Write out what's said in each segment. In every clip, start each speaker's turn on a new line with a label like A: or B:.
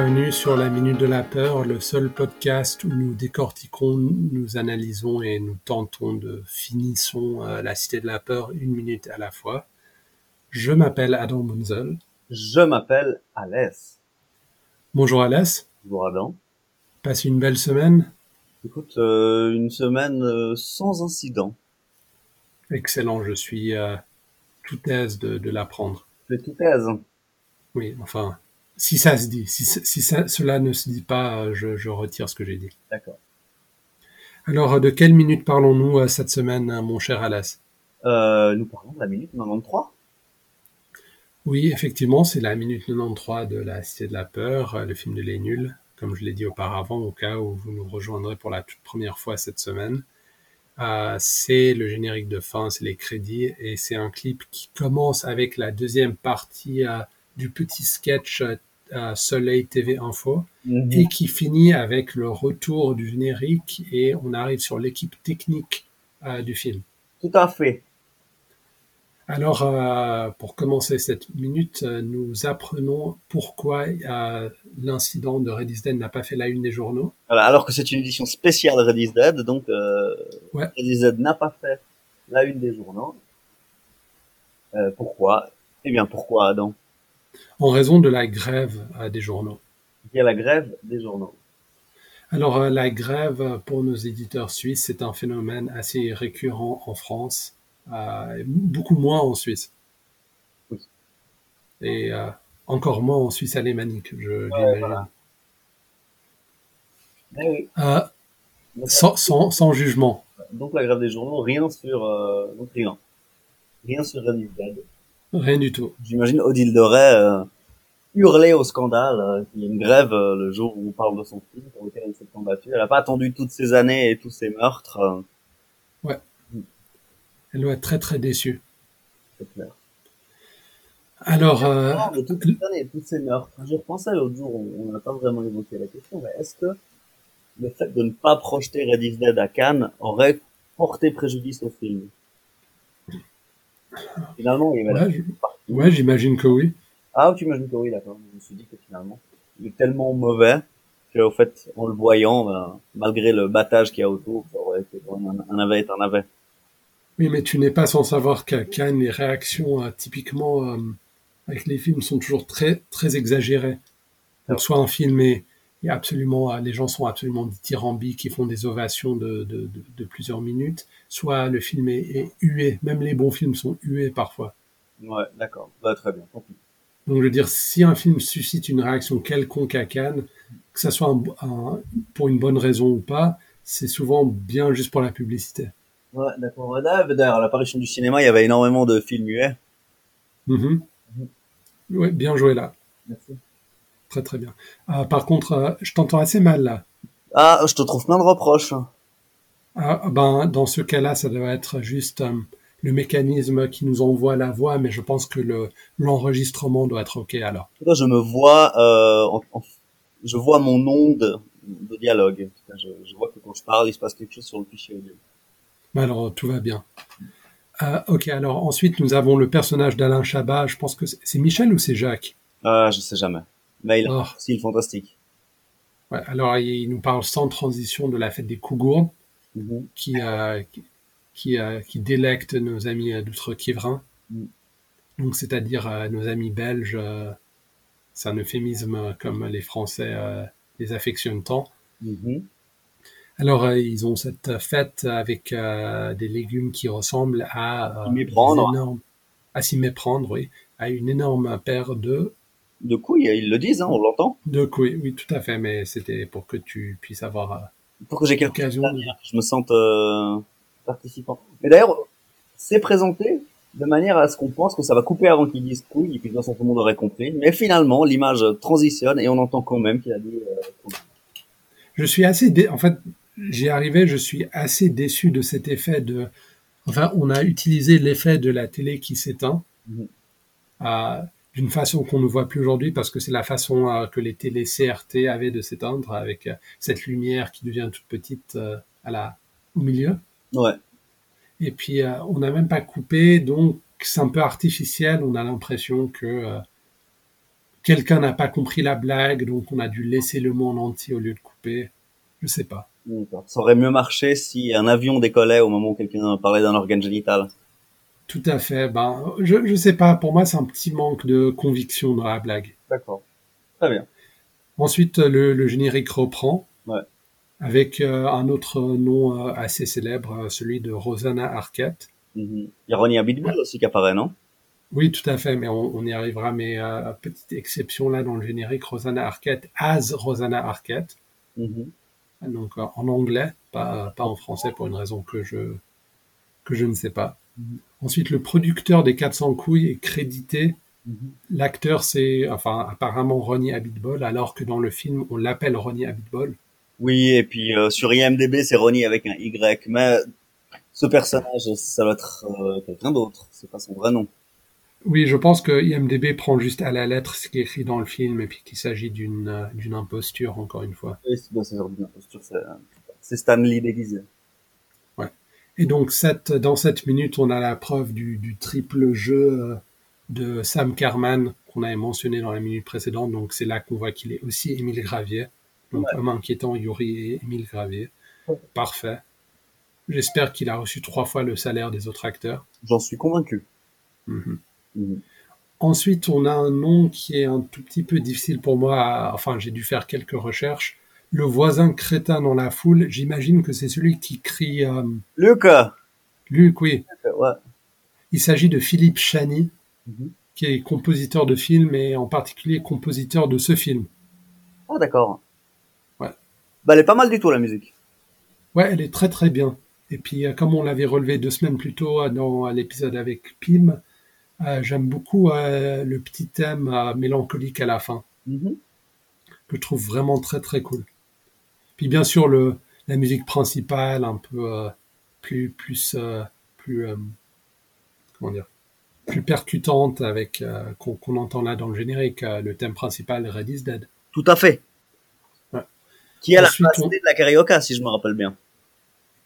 A: Bienvenue sur la Minute de la Peur, le seul podcast où nous décortiquons, nous analysons et nous tentons de finissons euh, la Cité de la Peur une minute à la fois. Je m'appelle Adam Bunzel.
B: Je m'appelle Alès.
A: Bonjour Alès.
B: Bonjour Adam.
A: Passe une belle semaine.
B: Écoute, euh, une semaine euh, sans incident.
A: Excellent, je suis euh, tout aise de, de l'apprendre.
B: Tu es tout aise.
A: Oui, enfin, si ça se dit, si, si ça, cela ne se dit pas, je, je retire ce que j'ai dit.
B: D'accord.
A: Alors, de quelle minute parlons-nous euh, cette semaine, euh, mon cher Alès
B: Euh, nous parlons de la minute 93.
A: Oui, effectivement, c'est la minute 93 de La Cité de la Peur, le film de Les Nuls, comme je l'ai dit auparavant, au cas où vous nous rejoindrez pour la toute première fois cette semaine. Euh, c'est le générique de fin, c'est les crédits, et c'est un clip qui commence avec la deuxième partie euh, du petit sketch Soleil TV Info,
B: Mhm.
A: et qui finit avec le retour du générique, et on arrive sur l'équipe technique euh, du film.
B: Tout à fait.
A: Alors, euh, pour commencer cette minute, euh, nous apprenons pourquoi euh, l'incident de Red is Dead n'a pas fait la une des journaux.
B: Voilà, alors que c'est une édition spéciale Red is Dead, donc
A: Ouais.
B: Red is Dead n'a pas fait la une des journaux. Pourquoi? Eh bien, pourquoi Adam?
A: En raison de la grève euh, des journaux.
B: Il y a la grève des journaux.
A: Alors, euh, la grève euh, pour nos éditeurs suisses, c'est un phénomène assez récurrent en France, euh, beaucoup moins en Suisse.
B: Oui.
A: Et euh, encore moins en Suisse alémanique, je
B: Ouais, voilà. Eh oui.
A: Euh,
B: Donc,
A: sans, sans, sans jugement.
B: donc la grève des journaux, rien sur donc rien. Rien sur Dead.
A: Rien du tout.
B: J'imagine Odile de Ray euh, hurler au scandale euh, qu'il y a une grève euh, le jour où on parle de son film pour lequel elle s'est combattue. Elle n'a pas attendu toutes ces années et tous ces meurtres. euh,
A: Elle doit être très très déçue.
B: c'est clair.
A: Alors, euh,
B: Ah, mais toutes ces années et tous ces meurtres. J'y repensais l'autre jour, on on n'a pas vraiment évoqué la question, mais est-ce que le fait de ne pas projeter Red is Dead à Cannes aurait porté préjudice au film? Finalement, il avait la
A: ouais, j'imagine que oui.
B: Ah, tu imagines que oui, d'accord. Je me suis dit que finalement, il est tellement mauvais qu'au fait, en le voyant, ben, malgré le battage qu'il y a autour, ça aurait été un, un navet est un navet.
A: Oui, mais tu n'es pas sans savoir qu'à Cannes, les réactions, euh, typiquement, euh, avec les films, sont toujours très, très exagérées. Donc, soit un film est, est absolument, euh, les gens sont absolument dithyrambiques, ils font des ovations de, de, de, de plusieurs minutes, soit le film est, est hué. Même les bons films sont hués parfois.
B: Ouais, d'accord. Bah, très bien, tant pis.
A: Donc, je veux dire, si un film suscite une réaction quelconque à Cannes, que ça soit un- un- pour une bonne raison ou pas, c'est souvent bien juste pour la publicité.
B: Ouais, d'accord. D'ailleurs, à l'apparition du cinéma, il y avait énormément de films muets.
A: Mhm. Ouais, bien joué là.
B: Merci.
A: Très très bien. Euh, par contre, euh, je t'entends assez mal là.
B: Ah, je te trouve plein de reproches.
A: Ah, ben, dans ce cas-là, ça doit être juste euh, le mécanisme qui nous envoie la voix, mais je pense que le l'enregistrement doit être OK alors.
B: Je me vois, en- en- je vois mon onde de dialogue. Je, je vois que quand je parle, il se passe quelque chose sur le fichier audio.
A: Ben Alors, tout va bien. Ok, alors ensuite, nous avons le personnage d'Alain Chabat. Je pense que c'est c'est Michel ou c'est Jacques?
B: Ah, je sais jamais. Mais il a
A: Oh.
B: un style fantastique.
A: ouais, Alors, il nous parle sans transition de la fête des Cougourdes, qui, euh, qui, euh, qui délecte nos amis euh, d'Outre-Quiévrin.
B: Mm.
A: Donc, c'est-à-dire euh, nos amis belges. euh, c'est un euphémisme euh, comme les Français euh, les affectionnent tant.
B: Mhm.
A: Alors, euh, ils ont cette fête avec euh, des légumes qui ressemblent à...
B: S'y méprendre.
A: à s'y méprendre, oui. À une énorme paire de...
B: De couilles, ils le disent, hein, on l'entend.
A: De couilles. Oui, tout à fait, mais c'était pour que tu puisses avoir euh,
B: Pour que j'ai quelque
A: l'occasion... de-
B: je me sente euh, participant. Mais d'ailleurs, c'est présenté de manière à ce qu'on pense que ça va couper avant qu'ils disent couilles, et puis de toute façon tout le monde aurait compris. Mais finalement, l'image transitionne et on entend quand même qu'il a dit euh, couilles.
A: Je suis assez... dé- En fait, j'y arrivé, je suis assez déçu de cet effet de... Enfin, on a utilisé l'effet de la télé qui s'éteint.
B: Mhm.
A: euh, d'une façon qu'on ne voit plus aujourd'hui parce que c'est la façon euh, que les télé CRT avaient de s'éteindre avec euh, cette lumière qui devient toute petite euh, à la au milieu
B: Ouais.
A: et puis on n'a même pas coupé donc c'est un peu artificiel on a l'impression que quelqu'un n'a pas compris la blague, donc on a dû laisser le mot en entier au lieu de couper. Je sais pas.
B: Ça aurait mieux marché si un avion décollait au moment où quelqu'un parlait d'un organe génital.
A: Tout à fait. Ben, je, je sais pas. Pour moi, c'est un petit manque de conviction dans la blague.
B: D'accord. Très bien.
A: Ensuite, le, le générique reprend.
B: Ouais.
A: Avec euh, un autre nom euh, assez célèbre, euh, celui de Rosanna Arquette.
B: Il y a Ronnie Abitbol aussi qui apparaît, non?
A: Oui, tout à fait, mais on, on y arrivera. Mais euh, petite exception là dans le générique, Rosanna Arquette, as Rosanna Arquette.
B: Mhm.
A: Donc euh, en anglais, pas, pas en français pour une raison que je, que je ne sais pas.
B: Mhm.
A: Ensuite, le producteur des 400 couilles est crédité.
B: Mhm.
A: L'acteur, c'est enfin apparemment Ronnie Abitbol, alors que dans le film, on l'appelle Ronnie Abitbol.
B: Oui, et puis euh, sur IMDB, c'est Ronnie avec un Y, mais ce personnage, ça doit être euh, quelqu'un d'autre. C'est pas son vrai nom.
A: Oui, je pense que IMDB prend juste à la lettre ce qui est écrit dans le film et puis qu'il s'agit d'une euh, d'une imposture, encore une fois.
B: Oui, c'est bien ce genre d'imposture, c'est c'est Stan Lee déguisé.
A: Et donc, cette, dans cette minute, on a la preuve du, du triple jeu euh, de Sam Carman qu'on avait mentionné dans la minute précédente. Donc, c'est là qu'on voit qu'il est aussi Émile Gravier. Donc,
B: Ouais.
A: homme inquiétant, Yuri et Émile Gravier.
B: Ouais.
A: Parfait. J'espère qu'il a reçu trois fois le salaire des autres acteurs.
B: J'en suis convaincu.
A: Mhm.
B: Mhm.
A: Ensuite, on a un nom qui est un tout petit peu difficile pour moi. à- Enfin, j'ai dû faire quelques recherches. Le voisin crétin dans la foule, j'imagine que c'est celui qui crie euh,
B: Lucas
A: Luc, oui.
B: Ouais.
A: Il s'agit de Philippe Chani,
B: Mhm.
A: qui est compositeur de films et en particulier compositeur de ce film.
B: Ah, d'accord.
A: Ouais.
B: Bah, elle est pas mal du tout, la musique.
A: Ouais, elle est très très bien. Et puis, euh, comme on l'avait relevé deux semaines plus tôt euh, dans l'épisode avec Pim, euh, j'aime beaucoup euh, le petit thème euh, mélancolique à la fin.
B: Mhm.
A: que je trouve vraiment très très cool. Puis bien sûr le la musique principale un peu euh, plus plus euh, plus euh, comment dire plus percutante avec qu'on entend là dans le générique le thème principal Red is Dead.
B: Tout à fait.
A: Ouais.
B: Qui est
A: Ensuite,
B: la face
A: on-
B: de la carioca, si je me rappelle bien.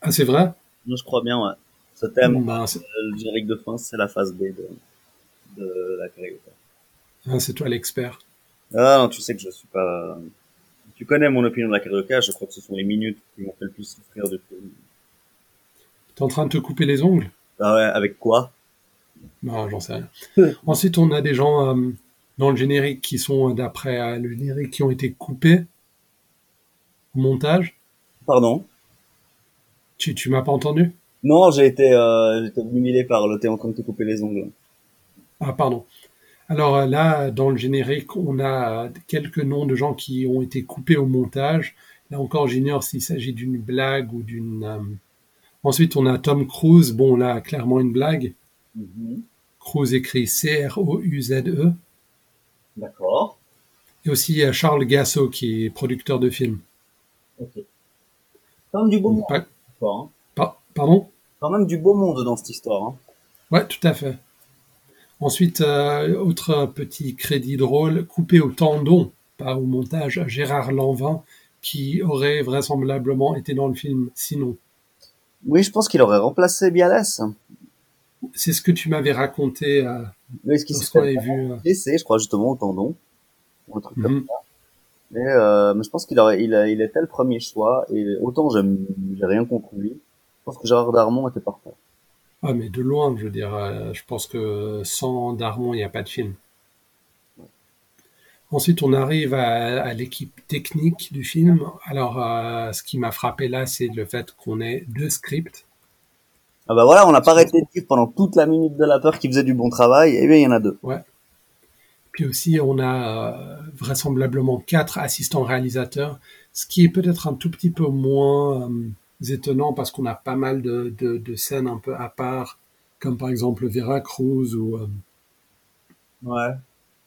A: Ah c'est vrai?
B: Je crois bien, ouais. Ce thème,
A: Ben,
B: le générique de fin, c'est la phase B de, de la carioca.
A: ah, c'est toi l'expert.
B: Ah non, tu sais que je suis pas... Tu connais mon opinion de la carioca, je crois que ce sont les minutes qui m'ont fait le plus souffrir du film.
A: T'es en train de te couper les ongles?
B: Ah ouais, avec quoi?
A: Non, j'en sais rien. Ensuite, on a des gens euh, dans le générique qui sont euh, d'après euh, le générique qui ont été coupés au montage.
B: Pardon?
A: Tu tu m'as pas entendu?
B: Non, j'ai été, euh, j'ai été humilié par le thé en train de te couper les ongles.
A: Ah, pardon. Alors euh, là, dans le générique, on a quelques noms de gens qui ont été coupés au montage. Là encore, j'ignore s'il s'agit d'une blague ou d'une... euh, Ensuite, on a Tom Cruise. Bon, là, clairement une blague.
B: Mhm.
A: Cruise écrit C-R-O-U-Z-E.
B: D'accord.
A: Et aussi Charles Gasso, qui est producteur de films.
B: Ok. Quand même du beau monde,
A: Pas-
B: hein.
A: pa- pardon?
B: Quand même du beau monde dans cette histoire. Hein.
A: Ouais, tout à fait. Ensuite, euh, autre petit crédit drôle, coupé au tendon, pas au montage, Gérard Lanvin, qui aurait vraisemblablement été dans le film sinon.
B: Oui, je pense qu'il aurait remplacé Bialès.
A: C'est ce que tu m'avais raconté euh,
B: Oui, ce qui
A: lorsqu'on avait vu. euh,
B: je crois, justement, au tendon. Ou un truc comme
A: mhm.
B: ça. Mais, euh, mais je pense qu'il aurait, il était le premier choix. Et autant j'aime, j'ai rien contre lui. Je pense que Gérard Darmon était parfait.
A: Ah, mais de loin, je veux dire, euh, je pense que sans Darmon, il n'y a pas de film. Ensuite, on arrive à, à l'équipe technique du film. Alors, euh, ce qui m'a frappé là, c'est le fait qu'on ait deux scripts.
B: Ah bah voilà, on n'a pas arrêté de dire pendant toute la minute de la peur qu'il faisait du bon travail. Eh bien, il y en a deux.
A: Puis aussi, on a euh, vraisemblablement quatre assistants réalisateurs, ce qui est peut-être un tout petit peu moins euh, étonnant parce qu'on a pas mal de, de, de scènes un peu à part, comme par exemple Vera Cruz ou euh,
B: Ouais.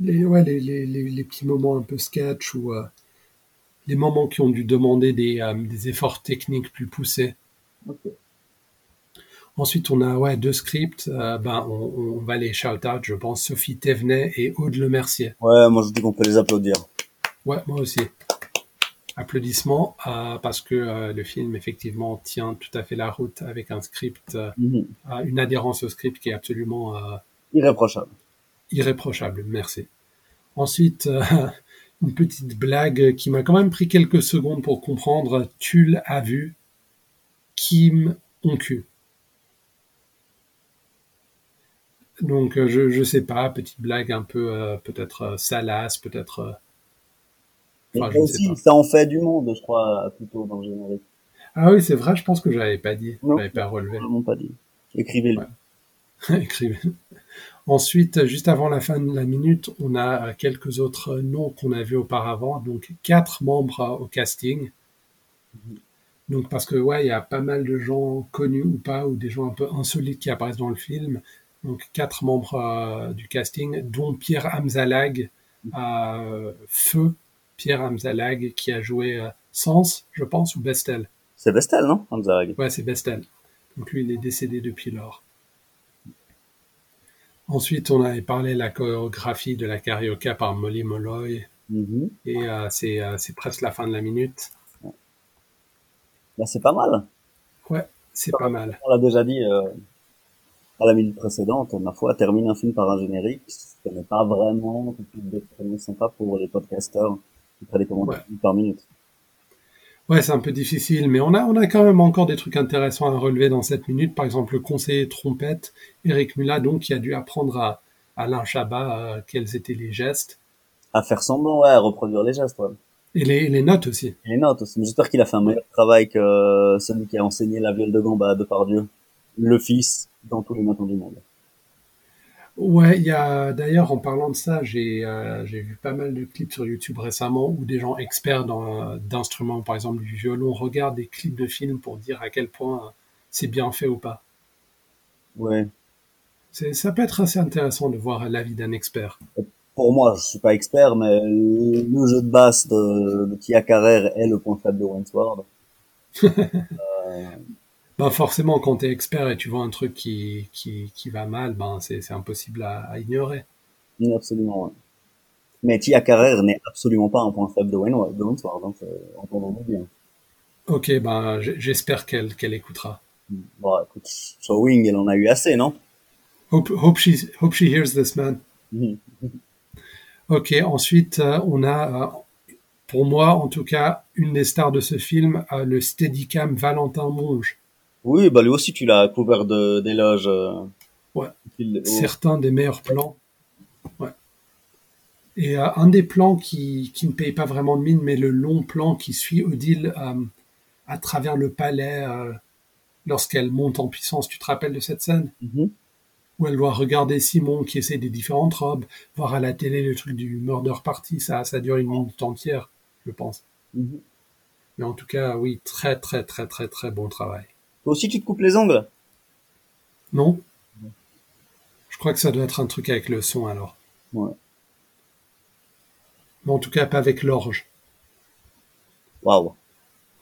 A: les, ouais, les, les, les, les petits moments un peu sketch ou euh, les moments qui ont dû demander des, euh, des efforts techniques plus poussés. Ensuite, on a ouais, deux scripts. Euh, ben, on, on va les shout-out, je pense, Sophie Thévenet et Aude Le Mercier.
B: Ouais, moi je dis qu'on peut les applaudir.
A: Ouais, moi aussi. Applaudissements euh, parce que euh, le film effectivement tient tout à fait la route avec un script, euh,
B: Mhm.
A: une adhérence au script qui est absolument
B: Irréprochable.
A: irréprochable. Merci. Ensuite, une petite blague qui m'a quand même pris quelques secondes pour comprendre. Tulle a vu Kim Onku. Donc euh, je je sais pas, petite blague un peu peut-être salace, peut-être.
B: Mais
A: Enfin, je ne sais
B: aussi,
A: pas.
B: ça en fait du monde, je crois, plutôt dans le générique.
A: Ah oui, c'est vrai. Je pense que je l'avais pas dit. Je
B: Non.
A: l'avais pas relevé.
B: Vraiment pas dit. Écrivez-le.
A: Ouais. Écrivez. Ensuite, juste avant la fin de la minute, on a quelques autres noms qu'on a vus auparavant. Donc quatre membres au casting. Donc parce que ouais, il y a pas mal de gens connus ou pas, ou des gens un peu insolites qui apparaissent dans le film. Donc quatre membres euh, du casting, dont Pierre Hamzalag, euh, Feu Pierre Hamzalag, qui a joué euh, Sens, je pense, ou Bestel.
B: C'est Vestel, non Hamzarag
A: Ouais, c'est Bestel. Donc lui, il est décédé depuis lors. Ensuite, on avait parlé de la chorégraphie de la carioca par Molly Molloy,
B: Mhm.
A: et euh, c'est euh, c'est presque la fin de la minute.
B: Bah, c'est pas mal.
A: Ouais, c'est pas mal.
B: On l'a déjà dit euh, à la minute précédente, ma foi, termine un film par un générique, ce n'est pas vraiment chose d'extrêmement sympa pour les podcasteurs qui commentaires par minute.
A: Ouais, c'est un peu difficile, mais on a, on a quand même encore des trucs intéressants à relever dans cette minute. Par exemple, le conseiller trompette, Eric Mula, donc, qui a dû apprendre à Alain Chabat euh, quels étaient les gestes.
B: À faire semblant, ouais, à reproduire les gestes, ouais.
A: Et les, les notes aussi.
B: Et les notes aussi. J'espère qu'il a fait un meilleur travail que euh, celui qui a enseigné la viole de gamba à Depardieu, le fils, dans tous les matins du monde.
A: Ouais, il y a d'ailleurs en parlant de ça, j'ai euh, j'ai vu pas mal de clips sur YouTube récemment où des gens experts dans d'instruments, par exemple du violon, regardent des clips de films pour dire à quel point euh, c'est bien fait ou pas.
B: Ouais.
A: C'est ça peut être assez intéressant de voir l'avis d'un expert.
B: Pour moi, je suis pas expert, mais le jeu de basse de, de Tia Carrère est le point faible de Wentworth.
A: Bah forcément, quand t'es expert et tu vois un truc qui qui, qui va mal, ben c'est c'est impossible à, à ignorer.
B: Oui, absolument, ouais. Mais Tia Carrère n'est absolument pas un point faible de Wentworth, donc euh, entendons-nous bien.
A: Ok, ben j'espère qu'elle qu'elle écoutera.
B: Bon, écoute, Showing, elle en a eu assez, non?
A: Hope hope she hope she hears this man.
B: Mhm.
A: Ok, ensuite, euh, on a, euh, pour moi en tout cas, une des stars de ce film, le Steadicam Valentin Monge.
B: Oui, bah lui aussi, tu l'as couvert de- d'éloges. euh,
A: Ouais. Certains des meilleurs plans. Ouais. Et euh, un des plans qui, qui ne paye pas vraiment de mine, mais le long plan qui suit Odile euh, à travers le palais euh, lorsqu'elle monte en puissance. Tu te rappelles de cette scène?
B: Mhm.
A: où elle doit regarder Simon qui essaie des différentes robes, voir à la télé le truc du murder party. Ça, ça dure une minute entière, je pense.
B: Mhm.
A: Mais en tout cas, oui, très très très très très bon travail.
B: Toi aussi, tu te coupes les ongles?
A: Non Je crois que ça doit être un truc avec le son alors.
B: Ouais.
A: Mais en tout cas, pas avec l'orge.
B: Waouh.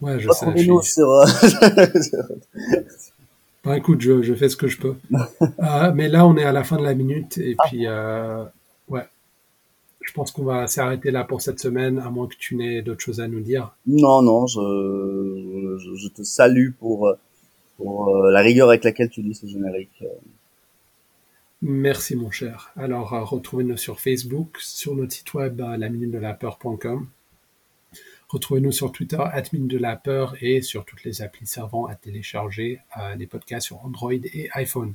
A: Ouais, je sais. je suis-
B: sur... euh,
A: Bah, écoute, je, je fais ce que je peux. Euh, mais là, on est à la fin de la minute et puis, euh, ouais. Je pense qu'on va s'arrêter là pour cette semaine, à moins que tu n'aies d'autres choses à nous dire.
B: non, non, je, je, je te salue pour, pour euh, la rigueur avec laquelle tu lis ce générique. euh.
A: Merci, mon cher. Alors, euh, retrouvez-nous sur Facebook, sur notre site web, euh, laminute-de-la-peur.com. Retrouvez-nous sur Twitter, minute de la peur, et sur toutes les applis servant à télécharger euh, les podcasts sur Android et iPhone.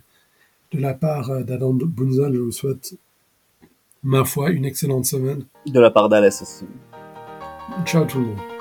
A: De la part euh, d'Adam Bunzel, je vous souhaite, ma foi, une excellente semaine.
B: De la part d'Alès aussi.
A: Ciao tout le monde.